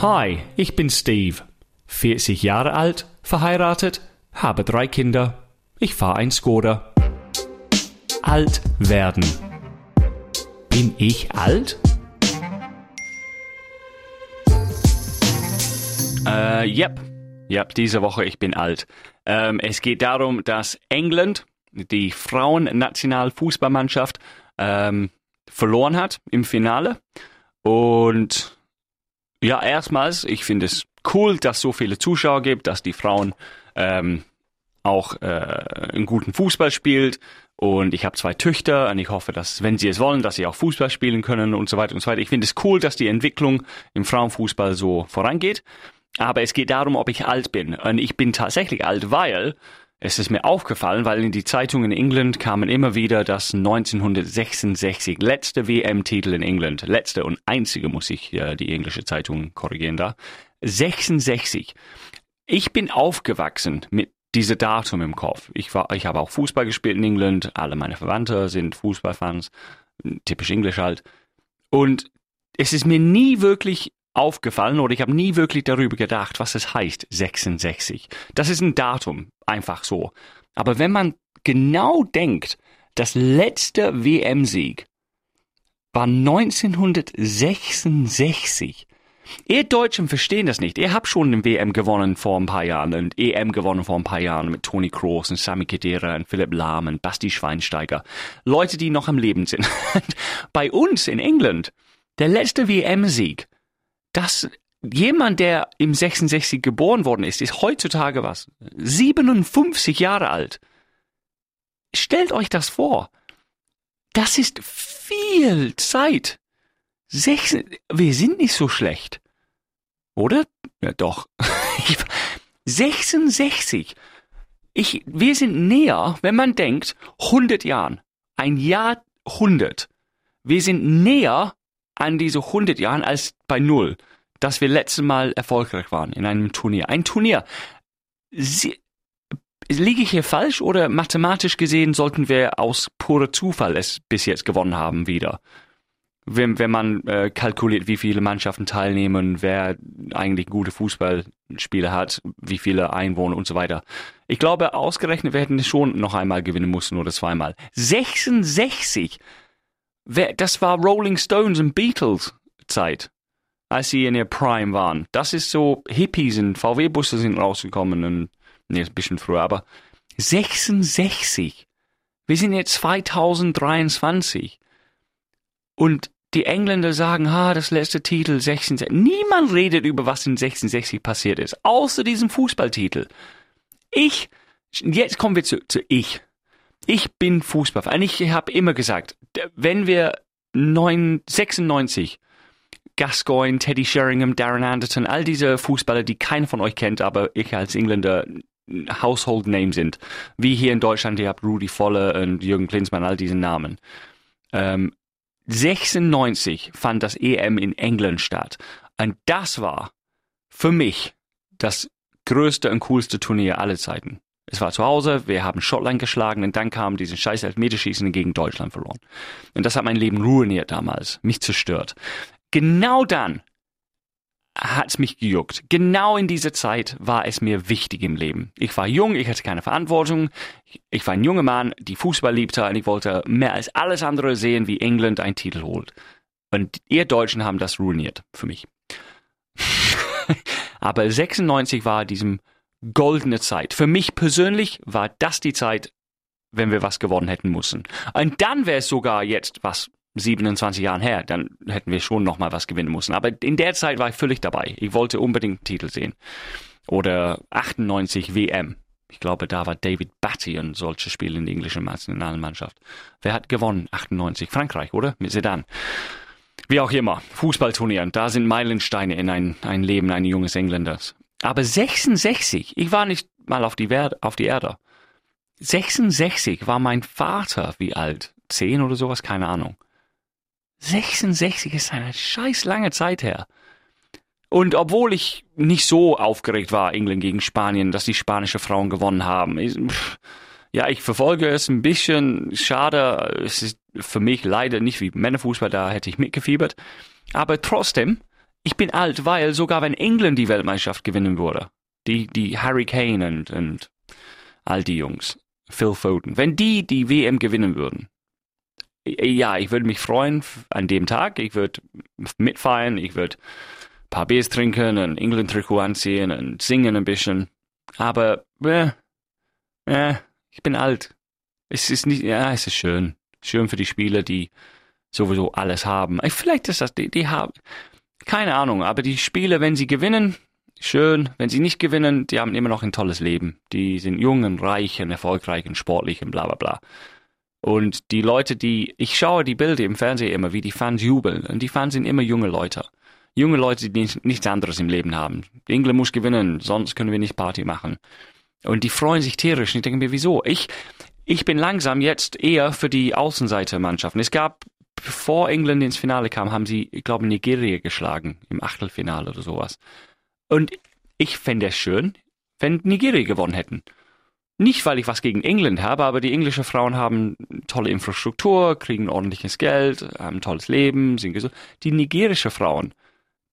Hi, ich bin Steve. 40 Jahre alt, verheiratet, habe drei Kinder. Ich fahre ein Skoda. Alt werden. Bin ich alt? Äh, yep. Yep, diese Woche ich bin alt. Ähm, es geht darum, dass England, die Frauen-Nationalfußballmannschaft, ähm, verloren hat im Finale. Und ja, erstmals, ich finde es cool, dass so viele Zuschauer gibt, dass die Frauen ähm, auch äh, einen guten Fußball spielt. Und ich habe zwei Töchter und ich hoffe, dass, wenn sie es wollen, dass sie auch Fußball spielen können und so weiter und so weiter. Ich finde es cool, dass die Entwicklung im Frauenfußball so vorangeht. Aber es geht darum, ob ich alt bin. Und ich bin tatsächlich alt, weil es ist mir aufgefallen, weil in die Zeitungen in England kamen immer wieder das 1966 letzte WM-Titel in England, letzte und einzige muss ich äh, die englische Zeitung korrigieren da. 66. Ich bin aufgewachsen mit diese Datum im Kopf. Ich war, ich habe auch Fußball gespielt in England. Alle meine Verwandte sind Fußballfans, typisch Englisch halt. Und es ist mir nie wirklich aufgefallen oder ich habe nie wirklich darüber gedacht, was es heißt 66. Das ist ein Datum, einfach so. Aber wenn man genau denkt, das letzte WM-Sieg war 1966. Ihr Deutschen verstehen das nicht. Ihr habt schon den WM gewonnen vor ein paar Jahren und EM gewonnen vor ein paar Jahren mit Toni Kroos und Sami Khedira und Philipp Lahm und Basti Schweinsteiger. Leute, die noch am Leben sind. Bei uns in England, der letzte WM-Sieg dass jemand, der im 66 geboren worden ist, ist heutzutage was? 57 Jahre alt. Stellt euch das vor. Das ist viel Zeit. Sechs, wir sind nicht so schlecht. Oder? Ja, doch. 66. Ich, wir sind näher, wenn man denkt, 100 Jahren. Ein Jahrhundert. Wir sind näher an diese 100 Jahren als bei Null, dass wir letztes Mal erfolgreich waren in einem Turnier. Ein Turnier. Sie, liege ich hier falsch oder mathematisch gesehen sollten wir aus purer Zufall es bis jetzt gewonnen haben wieder? Wenn, wenn man äh, kalkuliert, wie viele Mannschaften teilnehmen, wer eigentlich gute Fußballspiele hat, wie viele Einwohner und so weiter. Ich glaube, ausgerechnet, wir hätten es schon noch einmal gewinnen müssen oder zweimal. 66! Das war Rolling Stones und Beatles Zeit, als sie in ihr Prime waren. Das ist so, Hippies und VW-Busse sind rausgekommen und, nee, ein bisschen früher, aber 66. Wir sind jetzt 2023. Und die Engländer sagen, ha, das letzte Titel 66. Niemand redet über, was in 66 passiert ist, außer diesem Fußballtitel. Ich, jetzt kommen wir zu, zu ich. Ich bin Fußballfan. Ich habe immer gesagt, wenn wir 9, 96 Gascoigne, Teddy Sheringham, Darren Anderton, all diese Fußballer, die keiner von euch kennt, aber ich als Engländer Household Name sind. Wie hier in Deutschland, ihr habt Rudi Volle und Jürgen Klinsmann, all diese Namen. Ähm, 96 fand das EM in England statt. Und das war für mich das größte und coolste Turnier aller Zeiten. Es war zu Hause, wir haben Schottland geschlagen und dann kam diesen scheiß Elfmeterschießen gegen Deutschland verloren. Und das hat mein Leben ruiniert damals, mich zerstört. Genau dann hat's mich gejuckt. Genau in dieser Zeit war es mir wichtig im Leben. Ich war jung, ich hatte keine Verantwortung. Ich war ein junger Mann, die Fußball liebte und ich wollte mehr als alles andere sehen, wie England einen Titel holt. Und ihr Deutschen haben das ruiniert für mich. Aber 96 war diesem goldene Zeit. Für mich persönlich war das die Zeit, wenn wir was gewonnen hätten müssen. Und dann wäre es sogar jetzt was 27 Jahren her, dann hätten wir schon noch mal was gewinnen müssen. Aber in der Zeit war ich völlig dabei. Ich wollte unbedingt einen Titel sehen. Oder 98 WM. Ich glaube, da war David Batty und solche Spiele in der englischen Nationalmannschaft. Wer hat gewonnen? 98. Frankreich, oder? Mit Sedan. Wie auch immer. Fußballturnieren. Da sind Meilensteine in ein, ein Leben eines jungen Engländers. Aber 66, ich war nicht mal auf die, Erde, auf die Erde. 66 war mein Vater wie alt? Zehn oder sowas? Keine Ahnung. 66 ist eine scheiß lange Zeit her. Und obwohl ich nicht so aufgeregt war, England gegen Spanien, dass die spanische Frauen gewonnen haben, ich, ja, ich verfolge es ein bisschen. Schade, es ist für mich leider nicht wie Männerfußball, da hätte ich mitgefiebert. Aber trotzdem, ich bin alt, weil sogar wenn England die Weltmeisterschaft gewinnen würde, die, die Harry Kane und, und all die Jungs, Phil Foden, wenn die die WM gewinnen würden, ja, ich würde mich freuen an dem Tag, ich würde mitfeiern, ich würde ein paar Biers trinken, ein England-Trikot anziehen und singen ein bisschen, aber, äh, äh, ich bin alt. Es ist nicht, ja, es ist schön. Schön für die Spieler, die sowieso alles haben. Vielleicht ist das, die, die haben, keine Ahnung, aber die Spieler, wenn sie gewinnen, schön. Wenn sie nicht gewinnen, die haben immer noch ein tolles Leben. Die sind jung und reich und erfolgreich und sportlich und bla bla bla. Und die Leute, die, ich schaue die Bilder im Fernsehen immer, wie die Fans jubeln. Und die Fans sind immer junge Leute. Junge Leute, die nichts anderes im Leben haben. England muss gewinnen, sonst können wir nicht Party machen. Und die freuen sich tierisch. Und ich denke mir, wieso? Ich, ich bin langsam jetzt eher für die Außenseitermannschaften. Es gab bevor England ins Finale kam, haben sie, ich glaube, Nigeria geschlagen im Achtelfinale oder sowas. Und ich fände es schön, wenn Nigeria gewonnen hätten. Nicht, weil ich was gegen England habe, aber die englischen Frauen haben tolle Infrastruktur, kriegen ordentliches Geld, haben ein tolles Leben, sind gesund. Die nigerische Frauen,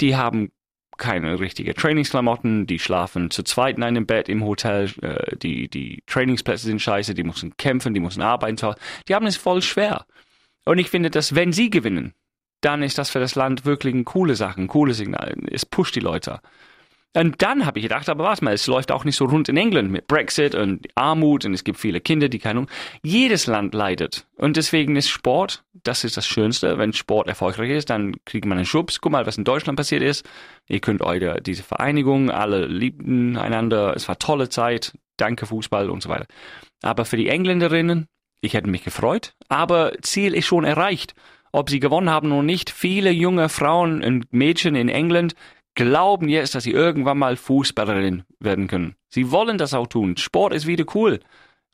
die haben keine richtige Trainingsklamotten, die schlafen zu zweit in einem Bett im Hotel, äh, die, die Trainingsplätze sind scheiße, die müssen kämpfen, die müssen arbeiten, die haben es voll schwer. Und ich finde, dass wenn sie gewinnen, dann ist das für das Land wirklich eine coole Sache, ein cooles Signal. Es pusht die Leute. Und dann habe ich gedacht, aber warte mal, es läuft auch nicht so rund in England mit Brexit und Armut und es gibt viele Kinder, die keine. Jedes Land leidet. Und deswegen ist Sport, das ist das Schönste. Wenn Sport erfolgreich ist, dann kriegt man einen Schubs. Guck mal, was in Deutschland passiert ist. Ihr könnt eure, diese Vereinigung, alle liebten einander. Es war tolle Zeit. Danke Fußball und so weiter. Aber für die Engländerinnen, ich hätte mich gefreut, aber Ziel ist schon erreicht. Ob sie gewonnen haben oder nicht, viele junge Frauen und Mädchen in England glauben jetzt, dass sie irgendwann mal Fußballerin werden können. Sie wollen das auch tun. Sport ist wieder cool.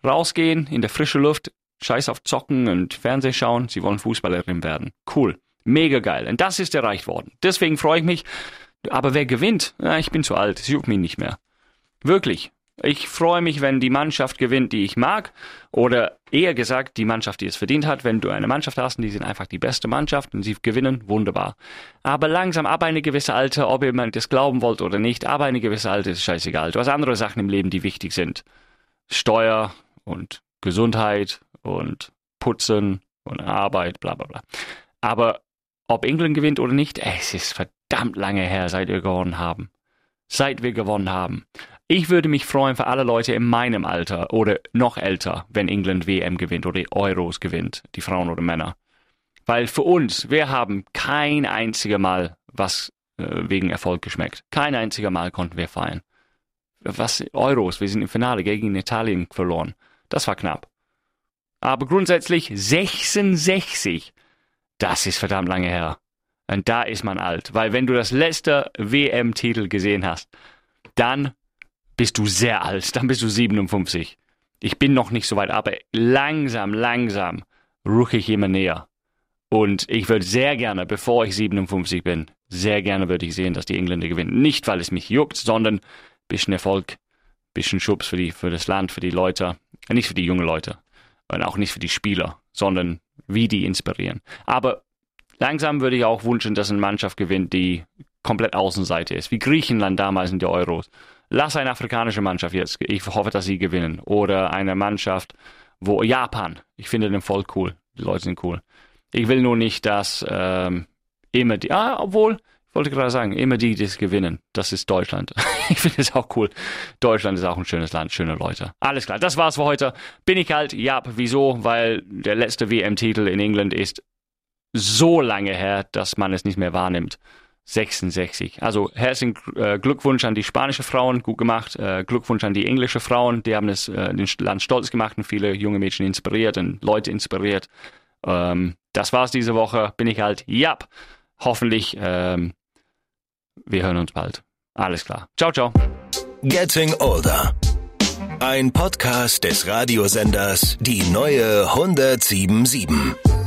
Rausgehen in der frische Luft, scheiß auf Zocken und Fernseh schauen. Sie wollen Fußballerin werden. Cool. Mega geil. Und das ist erreicht worden. Deswegen freue ich mich. Aber wer gewinnt? Ja, ich bin zu alt. Es juckt mich nicht mehr. Wirklich. Ich freue mich, wenn die Mannschaft gewinnt, die ich mag. Oder eher gesagt, die Mannschaft, die es verdient hat. Wenn du eine Mannschaft hast und die sind einfach die beste Mannschaft und sie gewinnen, wunderbar. Aber langsam, ab eine gewisse Alter, ob ihr das glauben wollt oder nicht, aber eine gewisse Alter ist scheißegal. Du hast andere Sachen im Leben, die wichtig sind. Steuer und Gesundheit und Putzen und Arbeit, bla bla bla. Aber ob England gewinnt oder nicht, es ist verdammt lange her, seit wir gewonnen haben. Seit wir gewonnen haben. Ich würde mich freuen für alle Leute in meinem Alter oder noch älter, wenn England WM gewinnt oder Euros gewinnt, die Frauen oder Männer. Weil für uns, wir haben kein einziger Mal was äh, wegen Erfolg geschmeckt. Kein einziger Mal konnten wir feiern. Was Euros, wir sind im Finale gegen Italien verloren. Das war knapp. Aber grundsätzlich 66, das ist verdammt lange her. Und da ist man alt. Weil wenn du das letzte WM-Titel gesehen hast, dann bist du sehr alt, dann bist du 57. Ich bin noch nicht so weit, aber langsam, langsam ruche ich immer näher. Und ich würde sehr gerne, bevor ich 57 bin, sehr gerne würde ich sehen, dass die Engländer gewinnen. Nicht, weil es mich juckt, sondern bisschen Erfolg, bisschen Schubs für, die, für das Land, für die Leute. Nicht für die jungen Leute und auch nicht für die Spieler, sondern wie die inspirieren. Aber langsam würde ich auch wünschen, dass eine Mannschaft gewinnt, die komplett Außenseite ist, wie Griechenland damals in der Euros lass eine afrikanische Mannschaft jetzt, ich hoffe, dass sie gewinnen. Oder eine Mannschaft, wo Japan, ich finde den voll cool. Die Leute sind cool. Ich will nur nicht, dass ähm, immer die, ah, obwohl, ich wollte gerade sagen, immer die, die es gewinnen, das ist Deutschland. ich finde es auch cool. Deutschland ist auch ein schönes Land, schöne Leute. Alles klar, das war's für heute. Bin ich halt, ja, wieso? Weil der letzte WM-Titel in England ist so lange her, dass man es nicht mehr wahrnimmt. 66. Also herzlichen äh, Glückwunsch an die spanische Frauen, gut gemacht. Äh, Glückwunsch an die englische Frauen, die haben es äh, den Land stolz gemacht und viele junge Mädchen inspiriert und Leute inspiriert. Ähm, das war's diese Woche. Bin ich halt, ja, hoffentlich. Ähm, wir hören uns bald. Alles klar. Ciao, ciao. Getting Older. Ein Podcast des Radiosenders Die neue 1077.